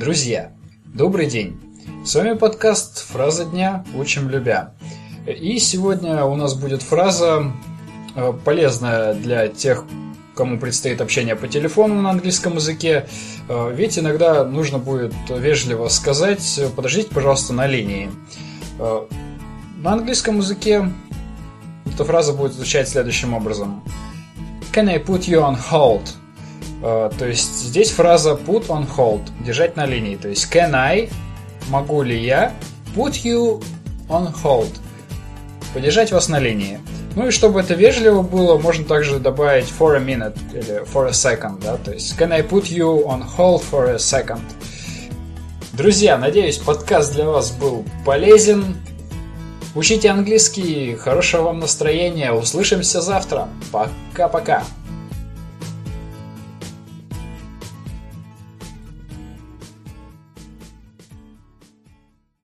Друзья, добрый день! С вами подкаст «Фраза дня. Учим любя». И сегодня у нас будет фраза э, полезная для тех, кому предстоит общение по телефону на английском языке. Э, ведь иногда нужно будет вежливо сказать «подождите, пожалуйста, на линии». Э, на английском языке эта фраза будет звучать следующим образом. Can I put you on hold? Uh, то есть здесь фраза put on hold, держать на линии. То есть can I, могу ли я, put you on hold, подержать вас на линии. Ну и чтобы это вежливо было, можно также добавить for a minute или for a second, да, то есть can I put you on hold for a second. Друзья, надеюсь, подкаст для вас был полезен. Учите английский, хорошего вам настроения, услышимся завтра. Пока-пока.